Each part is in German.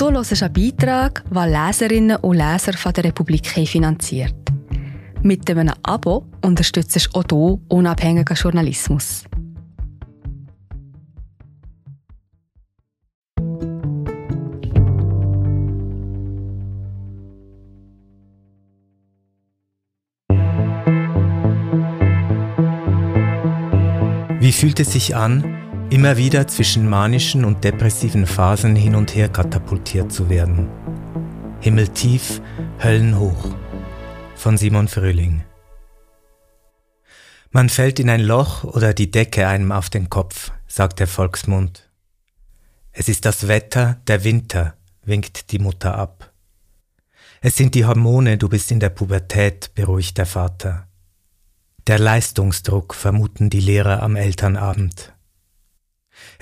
Du hörst einen Beitrag, den Leserinnen und Leser von der Republik finanziert. Mit einem Abo unterstützt du auch du unabhängigen Journalismus. Wie fühlt es sich an, immer wieder zwischen manischen und depressiven Phasen hin und her katapultiert zu werden? Himmeltief, Höllenhoch von Simon Frühling. Man fällt in ein Loch oder die Decke einem auf den Kopf, sagt der Volksmund. Es ist das Wetter, der Winter, winkt die Mutter ab. Es sind die Hormone, du bist in der Pubertät, beruhigt der Vater. Der Leistungsdruck vermuten die Lehrer am Elternabend.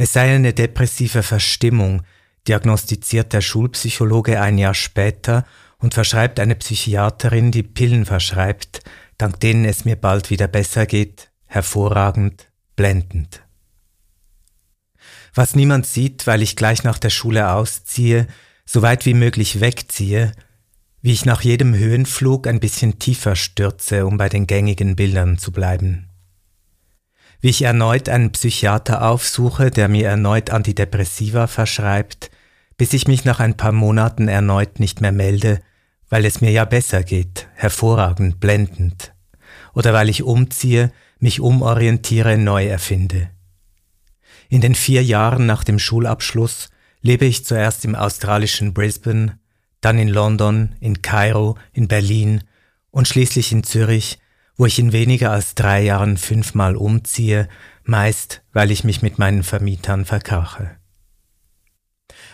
Es sei eine depressive Verstimmung, diagnostiziert der Schulpsychologe ein Jahr später und verschreibt eine Psychiaterin, die Pillen verschreibt, dank denen es mir bald wieder besser geht, hervorragend, blendend. Was niemand sieht, weil ich gleich nach der Schule ausziehe, so weit wie möglich wegziehe, wie ich nach jedem Höhenflug ein bisschen tiefer stürze, um bei den gängigen Bildern zu bleiben. Wie ich erneut einen Psychiater aufsuche, der mir erneut Antidepressiva verschreibt, bis ich mich nach ein paar Monaten erneut nicht mehr melde, weil es mir ja besser geht, hervorragend, blendend, oder weil ich umziehe, mich umorientiere, neu erfinde. In den vier Jahren nach dem Schulabschluss lebe ich zuerst im australischen Brisbane, dann in London, in Kairo, in Berlin und schließlich in Zürich, wo ich in weniger als drei Jahren fünfmal umziehe, meist weil ich mich mit meinen Vermietern verkrache.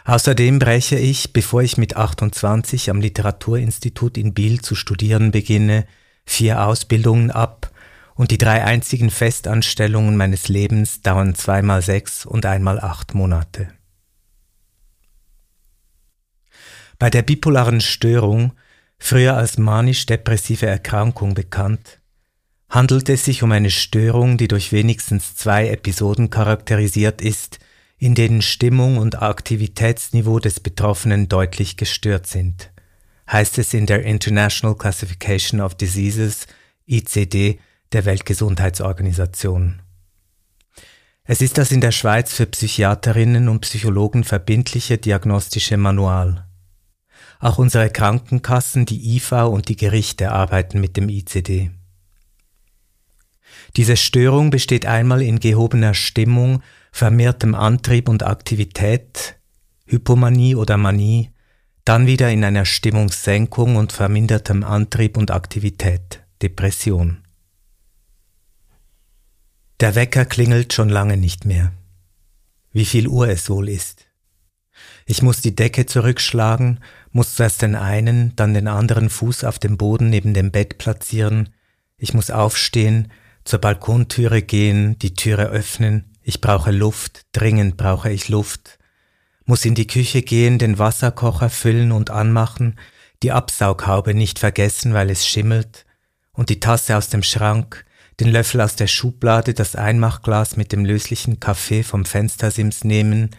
Außerdem breche ich, bevor ich mit 28 am Literaturinstitut in Biel zu studieren beginne, vier Ausbildungen ab und die drei einzigen Festanstellungen meines Lebens dauern zweimal sechs und einmal acht Monate. Bei der bipolaren Störung, früher als manisch-depressive Erkrankung bekannt, handelt es sich um eine Störung, die durch wenigstens zwei Episoden charakterisiert ist, in denen Stimmung und Aktivitätsniveau des Betroffenen deutlich gestört sind, heißt es in der International Classification of Diseases ICD der Weltgesundheitsorganisation. Es ist das in der Schweiz für Psychiaterinnen und Psychologen verbindliche diagnostische Manual. Auch unsere Krankenkassen, die IV und die Gerichte arbeiten mit dem ICD. Diese Störung besteht einmal in gehobener Stimmung, vermehrtem Antrieb und Aktivität, Hypomanie oder Manie, dann wieder in einer Stimmungssenkung und vermindertem Antrieb und Aktivität, Depression. Der Wecker klingelt schon lange nicht mehr. Wie viel Uhr es wohl ist. Ich muss die Decke zurückschlagen, muss zuerst den einen, dann den anderen Fuß auf dem Boden neben dem Bett platzieren. Ich muss aufstehen, zur Balkontüre gehen, die Türe öffnen. Ich brauche Luft, dringend brauche ich Luft. Muss in die Küche gehen, den Wasserkocher füllen und anmachen, die Absaughaube nicht vergessen, weil es schimmelt, und die Tasse aus dem Schrank, den Löffel aus der Schublade, das Einmachglas mit dem löslichen Kaffee vom Fenstersims nehmen,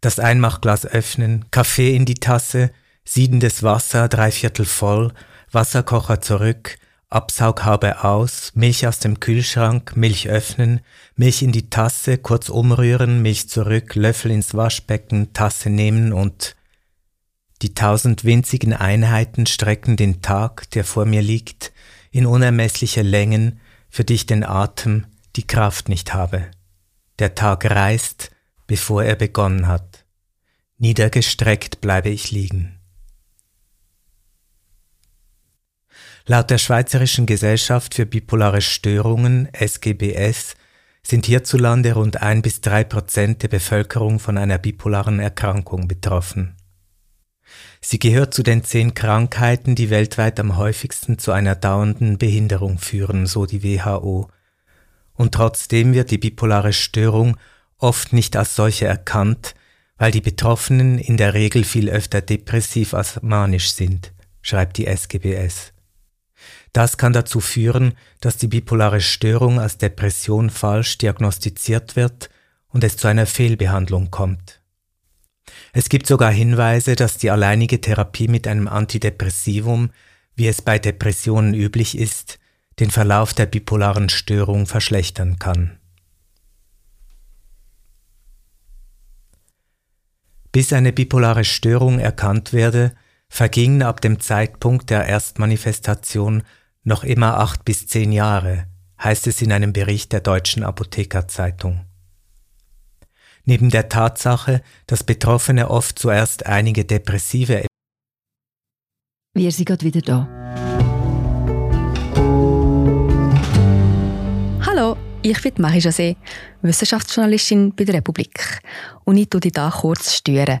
das Einmachglas öffnen, Kaffee in die Tasse, siedendes Wasser, dreiviertel voll, Wasserkocher zurück, Absaughaube aus, Milch aus dem Kühlschrank, Milch öffnen, Milch in die Tasse, kurz umrühren, Milch zurück, Löffel ins Waschbecken, Tasse nehmen und die tausend winzigen Einheiten strecken den Tag, der vor mir liegt, in unermessliche Längen, für die ich den Atem, die Kraft nicht habe. Der Tag reißt, bevor er begonnen hat. Niedergestreckt bleibe ich liegen. Laut der Schweizerischen Gesellschaft für bipolare Störungen SGBS sind hierzulande rund ein bis drei Prozent der Bevölkerung von einer bipolaren Erkrankung betroffen. Sie gehört zu den zehn Krankheiten, die weltweit am häufigsten zu einer dauernden Behinderung führen, so die WHO. Und trotzdem wird die bipolare Störung oft nicht als solche erkannt, weil die Betroffenen in der Regel viel öfter depressiv als manisch sind, schreibt die SGBS. Das kann dazu führen, dass die bipolare Störung als Depression falsch diagnostiziert wird und es zu einer Fehlbehandlung kommt. Es gibt sogar Hinweise, dass die alleinige Therapie mit einem Antidepressivum, wie es bei Depressionen üblich ist, den Verlauf der bipolaren Störung verschlechtern kann. Bis eine bipolare Störung erkannt werde, vergingen ab dem Zeitpunkt der Erstmanifestation noch immer acht bis zehn Jahre, heißt es in einem Bericht der Deutschen Apothekerzeitung. Neben der Tatsache, dass Betroffene oft zuerst einige depressive Wir sind gerade wieder da. Hallo, ich bin Marie José, Wissenschaftsjournalistin bei der Republik und ich tue dich hier kurz stören.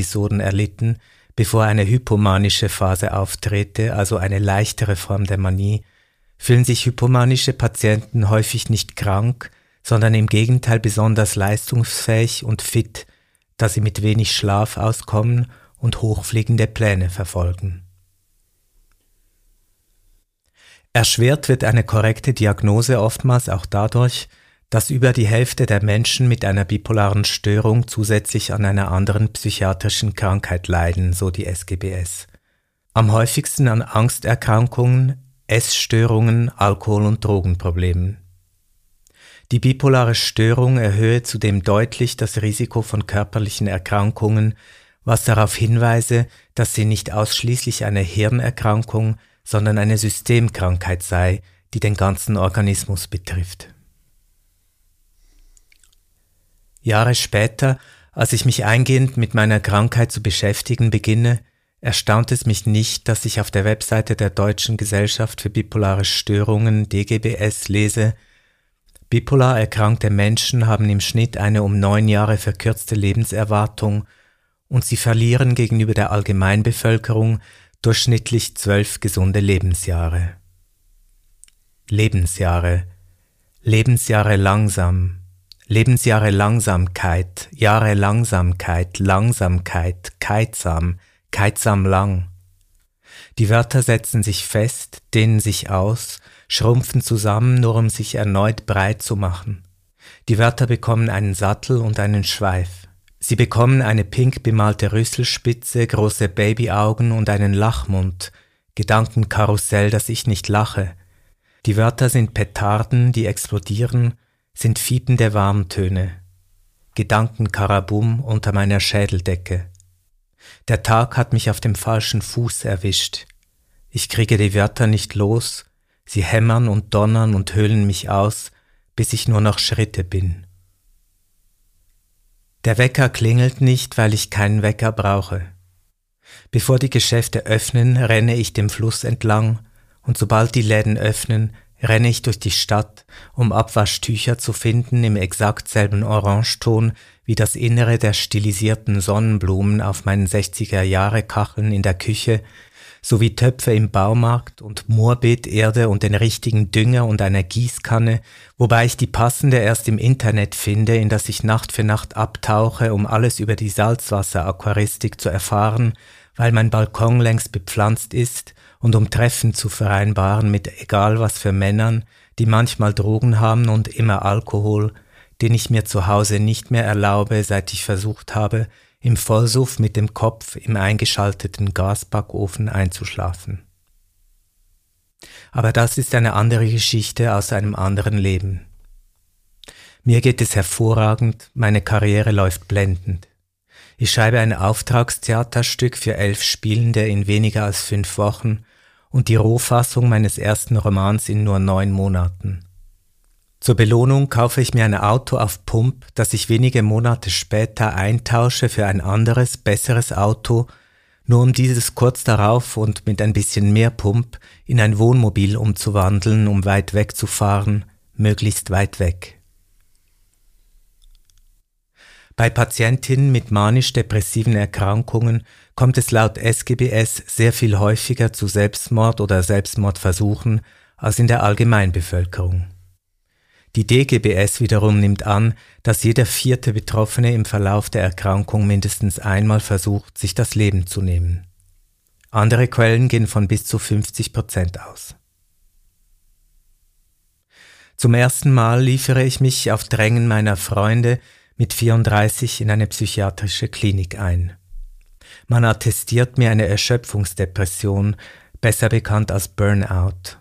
Episoden erlitten, bevor eine hypomanische Phase auftrete, also eine leichtere Form der Manie, fühlen sich hypomanische Patienten häufig nicht krank, sondern im Gegenteil besonders leistungsfähig und fit, da sie mit wenig Schlaf auskommen und hochfliegende Pläne verfolgen. Erschwert wird eine korrekte Diagnose oftmals auch dadurch, dass über die Hälfte der Menschen mit einer bipolaren Störung zusätzlich an einer anderen psychiatrischen Krankheit leiden, so die SGBS. Am häufigsten an Angsterkrankungen, Essstörungen, Alkohol- und Drogenproblemen. Die bipolare Störung erhöhe zudem deutlich das Risiko von körperlichen Erkrankungen, was darauf hinweise, dass sie nicht ausschließlich eine Hirnerkrankung, sondern eine Systemkrankheit sei, die den ganzen Organismus betrifft. Jahre später, als ich mich eingehend mit meiner Krankheit zu beschäftigen beginne, erstaunt es mich nicht, dass ich auf der Webseite der Deutschen Gesellschaft für bipolare Störungen DGBS lese, bipolar erkrankte Menschen haben im Schnitt eine um neun Jahre verkürzte Lebenserwartung und sie verlieren gegenüber der Allgemeinbevölkerung durchschnittlich zwölf gesunde Lebensjahre. Lebensjahre, Lebensjahre langsam, Lebensjahre Langsamkeit, Jahre Langsamkeit, Langsamkeit, keitsam, keitsam lang. Die Wörter setzen sich fest, dehnen sich aus, schrumpfen zusammen, nur um sich erneut breit zu machen. Die Wörter bekommen einen Sattel und einen Schweif. Sie bekommen eine pink bemalte Rüsselspitze, große Babyaugen und einen Lachmund, Gedankenkarussell, dass ich nicht lache. Die Wörter sind Petarden, die explodieren, sind fiepende Warmtöne, Gedankenkarabum unter meiner Schädeldecke. Der Tag hat mich auf dem falschen Fuß erwischt. Ich kriege die Wörter nicht los, sie hämmern und donnern und höhlen mich aus, bis ich nur noch Schritte bin. Der Wecker klingelt nicht, weil ich keinen Wecker brauche. Bevor die Geschäfte öffnen, renne ich dem Fluss entlang, und sobald die Läden öffnen, renne ich durch die Stadt, um Abwaschtücher zu finden im exakt selben Orangeton wie das Innere der stilisierten Sonnenblumen auf meinen 60er Jahre Kacheln in der Küche, sowie Töpfe im Baumarkt und Moorbeeterde und den richtigen Dünger und einer Gießkanne, wobei ich die passende erst im Internet finde, in das ich Nacht für Nacht abtauche, um alles über die Salzwasseraquaristik zu erfahren, weil mein Balkon längst bepflanzt ist und um Treffen zu vereinbaren mit egal was für Männern, die manchmal Drogen haben und immer Alkohol, den ich mir zu Hause nicht mehr erlaube, seit ich versucht habe, im Vollsuff mit dem Kopf im eingeschalteten Gasbackofen einzuschlafen. Aber das ist eine andere Geschichte aus einem anderen Leben. Mir geht es hervorragend, meine Karriere läuft blendend. Ich schreibe ein Auftragstheaterstück für elf Spielende in weniger als fünf Wochen und die Rohfassung meines ersten Romans in nur neun Monaten. Zur Belohnung kaufe ich mir ein Auto auf Pump, das ich wenige Monate später eintausche für ein anderes, besseres Auto, nur um dieses kurz darauf und mit ein bisschen mehr Pump in ein Wohnmobil umzuwandeln, um weit wegzufahren, möglichst weit weg. Bei Patientinnen mit manisch-depressiven Erkrankungen kommt es laut SGBS sehr viel häufiger zu Selbstmord oder Selbstmordversuchen als in der Allgemeinbevölkerung. Die DGBS wiederum nimmt an, dass jeder vierte Betroffene im Verlauf der Erkrankung mindestens einmal versucht, sich das Leben zu nehmen. Andere Quellen gehen von bis zu 50 Prozent aus. Zum ersten Mal liefere ich mich auf Drängen meiner Freunde mit 34 in eine psychiatrische Klinik ein. Man attestiert mir eine Erschöpfungsdepression, besser bekannt als Burnout.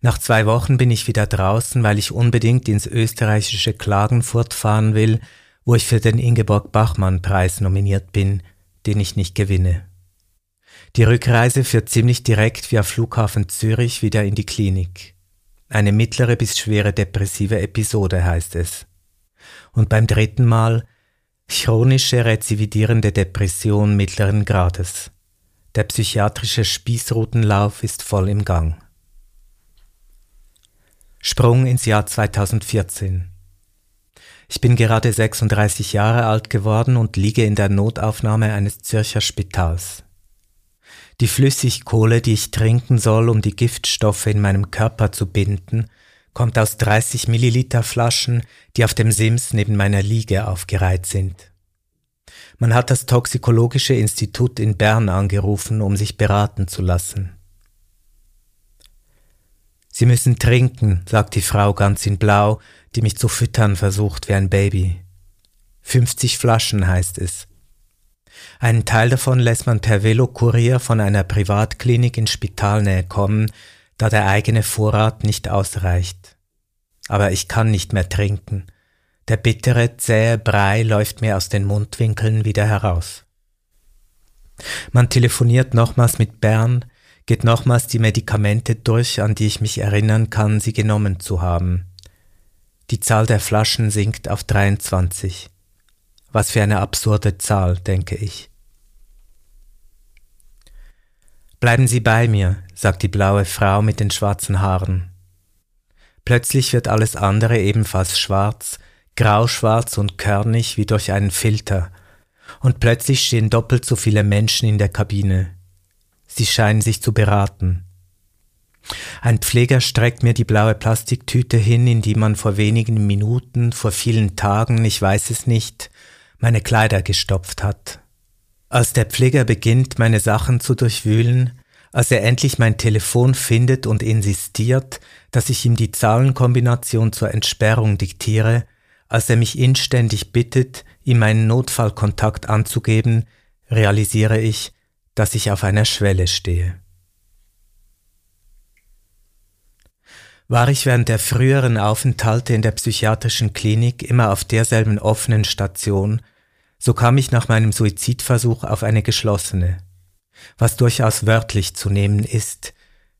Nach zwei Wochen bin ich wieder draußen, weil ich unbedingt ins österreichische Klagenfurt fahren will, wo ich für den Ingeborg Bachmann Preis nominiert bin, den ich nicht gewinne. Die Rückreise führt ziemlich direkt via Flughafen Zürich wieder in die Klinik. Eine mittlere bis schwere depressive Episode heißt es. Und beim dritten Mal chronische rezividierende Depression mittleren Grades. Der psychiatrische Spießrutenlauf ist voll im Gang. Sprung ins Jahr 2014. Ich bin gerade 36 Jahre alt geworden und liege in der Notaufnahme eines Zürcher Spitals. Die Flüssigkohle, die ich trinken soll, um die Giftstoffe in meinem Körper zu binden, kommt aus 30 Milliliter Flaschen, die auf dem Sims neben meiner Liege aufgereiht sind. Man hat das Toxikologische Institut in Bern angerufen, um sich beraten zu lassen. Sie müssen trinken, sagt die Frau ganz in Blau, die mich zu füttern versucht wie ein Baby. 50 Flaschen heißt es. Einen Teil davon lässt man per Velokurier von einer Privatklinik in Spitalnähe kommen, da der eigene Vorrat nicht ausreicht. Aber ich kann nicht mehr trinken. Der bittere, zähe Brei läuft mir aus den Mundwinkeln wieder heraus. Man telefoniert nochmals mit Bern, geht nochmals die Medikamente durch, an die ich mich erinnern kann, sie genommen zu haben. Die Zahl der Flaschen sinkt auf 23. Was für eine absurde Zahl, denke ich. Bleiben Sie bei mir, sagt die blaue Frau mit den schwarzen Haaren. Plötzlich wird alles andere ebenfalls schwarz, grauschwarz und körnig wie durch einen Filter, und plötzlich stehen doppelt so viele Menschen in der Kabine. Sie scheinen sich zu beraten. Ein Pfleger streckt mir die blaue Plastiktüte hin, in die man vor wenigen Minuten, vor vielen Tagen, ich weiß es nicht, meine Kleider gestopft hat. Als der Pfleger beginnt, meine Sachen zu durchwühlen, als er endlich mein Telefon findet und insistiert, dass ich ihm die Zahlenkombination zur Entsperrung diktiere, als er mich inständig bittet, ihm meinen Notfallkontakt anzugeben, realisiere ich, dass ich auf einer Schwelle stehe. War ich während der früheren Aufenthalte in der psychiatrischen Klinik immer auf derselben offenen Station, so kam ich nach meinem Suizidversuch auf eine geschlossene, was durchaus wörtlich zu nehmen ist,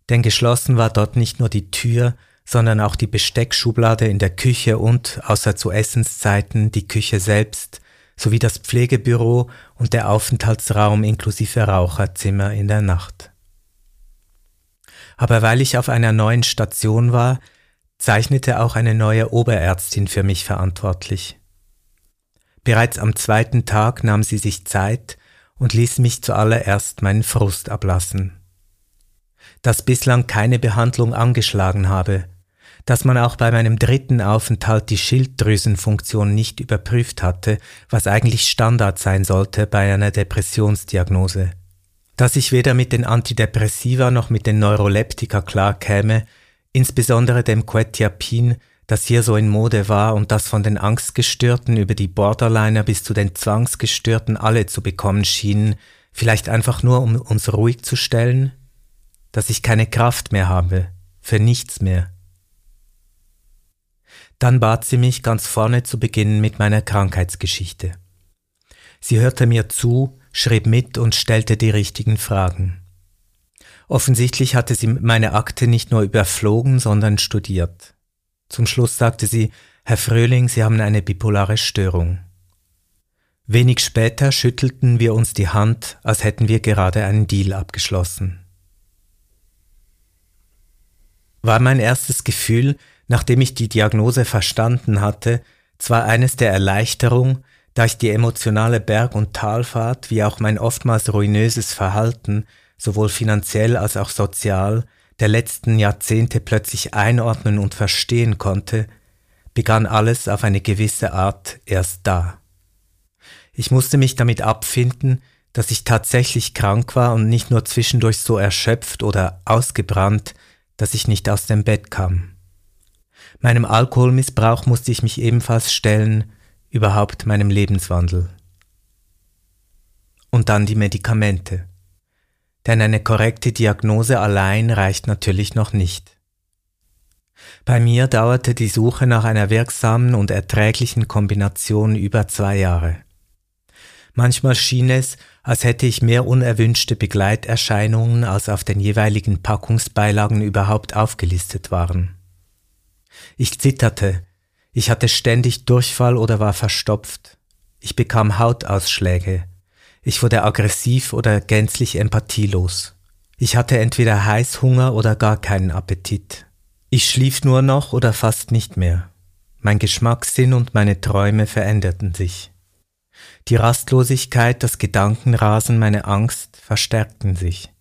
denn geschlossen war dort nicht nur die Tür, sondern auch die Besteckschublade in der Küche und, außer zu Essenszeiten, die Küche selbst, sowie das Pflegebüro und der Aufenthaltsraum inklusive Raucherzimmer in der Nacht. Aber weil ich auf einer neuen Station war, zeichnete auch eine neue Oberärztin für mich verantwortlich. Bereits am zweiten Tag nahm sie sich Zeit und ließ mich zuallererst meinen Frust ablassen. Dass bislang keine Behandlung angeschlagen habe, dass man auch bei meinem dritten Aufenthalt die Schilddrüsenfunktion nicht überprüft hatte, was eigentlich Standard sein sollte bei einer Depressionsdiagnose. Dass ich weder mit den Antidepressiva noch mit den Neuroleptika klarkäme, insbesondere dem Quetiapin, das hier so in Mode war und das von den Angstgestörten über die Borderliner bis zu den Zwangsgestörten alle zu bekommen schienen, vielleicht einfach nur um uns ruhig zu stellen? Dass ich keine Kraft mehr habe, für nichts mehr. Dann bat sie mich ganz vorne zu beginnen mit meiner Krankheitsgeschichte. Sie hörte mir zu, schrieb mit und stellte die richtigen Fragen. Offensichtlich hatte sie meine Akte nicht nur überflogen, sondern studiert. Zum Schluss sagte sie, Herr Fröhling, Sie haben eine bipolare Störung. Wenig später schüttelten wir uns die Hand, als hätten wir gerade einen Deal abgeschlossen. War mein erstes Gefühl, Nachdem ich die Diagnose verstanden hatte, zwar eines der Erleichterung, da ich die emotionale Berg- und Talfahrt wie auch mein oftmals ruinöses Verhalten, sowohl finanziell als auch sozial, der letzten Jahrzehnte plötzlich einordnen und verstehen konnte, begann alles auf eine gewisse Art erst da. Ich musste mich damit abfinden, dass ich tatsächlich krank war und nicht nur zwischendurch so erschöpft oder ausgebrannt, dass ich nicht aus dem Bett kam. Meinem Alkoholmissbrauch musste ich mich ebenfalls stellen, überhaupt meinem Lebenswandel. Und dann die Medikamente. Denn eine korrekte Diagnose allein reicht natürlich noch nicht. Bei mir dauerte die Suche nach einer wirksamen und erträglichen Kombination über zwei Jahre. Manchmal schien es, als hätte ich mehr unerwünschte Begleiterscheinungen, als auf den jeweiligen Packungsbeilagen überhaupt aufgelistet waren. Ich zitterte, ich hatte ständig Durchfall oder war verstopft, ich bekam Hautausschläge, ich wurde aggressiv oder gänzlich empathielos. Ich hatte entweder Heißhunger oder gar keinen Appetit. Ich schlief nur noch oder fast nicht mehr. Mein Geschmackssinn und meine Träume veränderten sich. Die Rastlosigkeit, das Gedankenrasen, meine Angst verstärkten sich.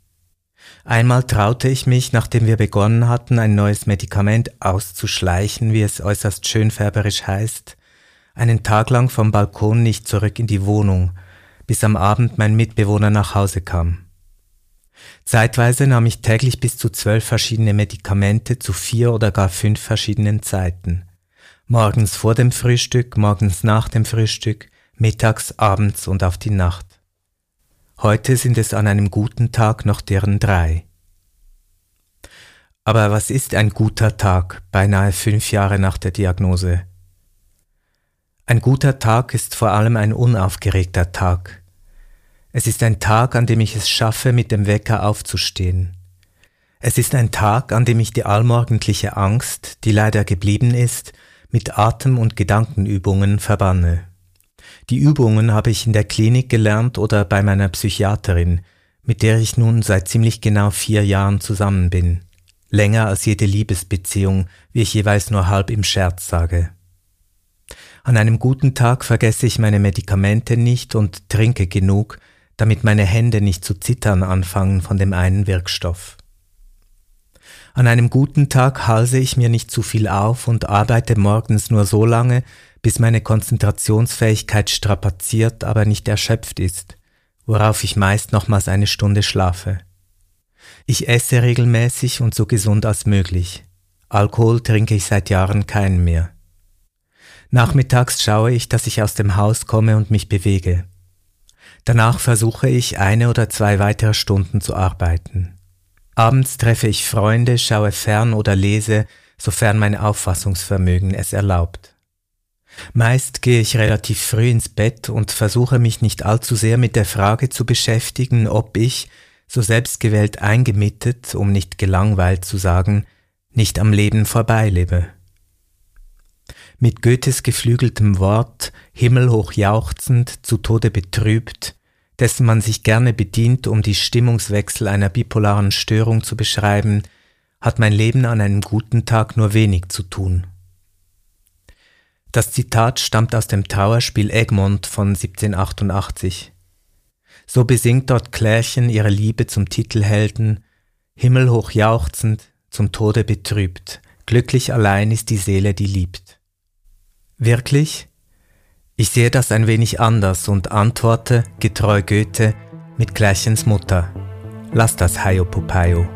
Einmal traute ich mich, nachdem wir begonnen hatten, ein neues Medikament auszuschleichen, wie es äußerst schönfärberisch heißt, einen Tag lang vom Balkon nicht zurück in die Wohnung, bis am Abend mein Mitbewohner nach Hause kam. Zeitweise nahm ich täglich bis zu zwölf verschiedene Medikamente zu vier oder gar fünf verschiedenen Zeiten. Morgens vor dem Frühstück, morgens nach dem Frühstück, mittags, abends und auf die Nacht. Heute sind es an einem guten Tag noch deren drei. Aber was ist ein guter Tag, beinahe fünf Jahre nach der Diagnose? Ein guter Tag ist vor allem ein unaufgeregter Tag. Es ist ein Tag, an dem ich es schaffe, mit dem Wecker aufzustehen. Es ist ein Tag, an dem ich die allmorgendliche Angst, die leider geblieben ist, mit Atem- und Gedankenübungen verbanne. Die Übungen habe ich in der Klinik gelernt oder bei meiner Psychiaterin, mit der ich nun seit ziemlich genau vier Jahren zusammen bin. Länger als jede Liebesbeziehung, wie ich jeweils nur halb im Scherz sage. An einem guten Tag vergesse ich meine Medikamente nicht und trinke genug, damit meine Hände nicht zu zittern anfangen von dem einen Wirkstoff. An einem guten Tag halse ich mir nicht zu viel auf und arbeite morgens nur so lange, bis meine Konzentrationsfähigkeit strapaziert, aber nicht erschöpft ist, worauf ich meist nochmals eine Stunde schlafe. Ich esse regelmäßig und so gesund als möglich. Alkohol trinke ich seit Jahren keinen mehr. Nachmittags schaue ich, dass ich aus dem Haus komme und mich bewege. Danach versuche ich eine oder zwei weitere Stunden zu arbeiten. Abends treffe ich Freunde, schaue fern oder lese, sofern mein Auffassungsvermögen es erlaubt. Meist gehe ich relativ früh ins Bett und versuche mich nicht allzu sehr mit der Frage zu beschäftigen, ob ich, so selbstgewählt eingemietet, um nicht gelangweilt zu sagen, nicht am Leben vorbeilebe. Mit Goethes geflügeltem Wort, himmelhoch jauchzend, zu Tode betrübt, dessen man sich gerne bedient, um die Stimmungswechsel einer bipolaren Störung zu beschreiben, hat mein Leben an einem guten Tag nur wenig zu tun. Das Zitat stammt aus dem Trauerspiel Egmont von 1788. So besingt dort Klärchen ihre Liebe zum Titelhelden, himmelhoch jauchzend, zum Tode betrübt, glücklich allein ist die Seele, die liebt. Wirklich? Ich sehe das ein wenig anders und antworte, getreu Goethe, mit Klärchens Mutter. Lass das Hayo Popayo.